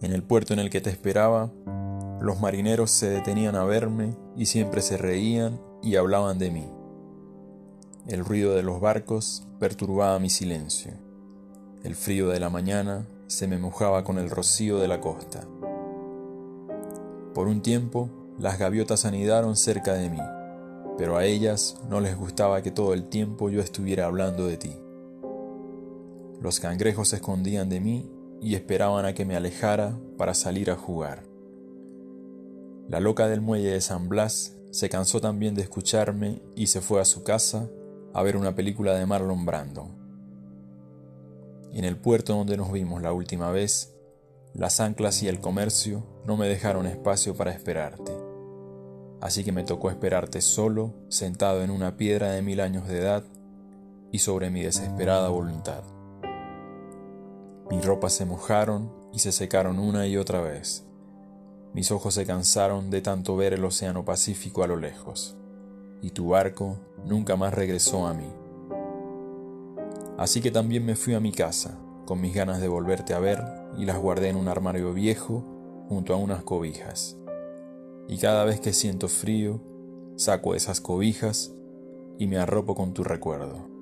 En el puerto en el que te esperaba, los marineros se detenían a verme y siempre se reían y hablaban de mí. El ruido de los barcos perturbaba mi silencio. El frío de la mañana se me mojaba con el rocío de la costa. Por un tiempo, las gaviotas anidaron cerca de mí, pero a ellas no les gustaba que todo el tiempo yo estuviera hablando de ti. Los cangrejos se escondían de mí y esperaban a que me alejara para salir a jugar. La loca del muelle de San Blas se cansó también de escucharme y se fue a su casa a ver una película de Marlon Brando. En el puerto donde nos vimos la última vez, las anclas y el comercio no me dejaron espacio para esperarte. Así que me tocó esperarte solo, sentado en una piedra de mil años de edad y sobre mi desesperada voluntad. Mis ropas se mojaron y se secaron una y otra vez. Mis ojos se cansaron de tanto ver el océano Pacífico a lo lejos y tu barco nunca más regresó a mí. Así que también me fui a mi casa, con mis ganas de volverte a ver, y las guardé en un armario viejo junto a unas cobijas. Y cada vez que siento frío, saco esas cobijas y me arropo con tu recuerdo.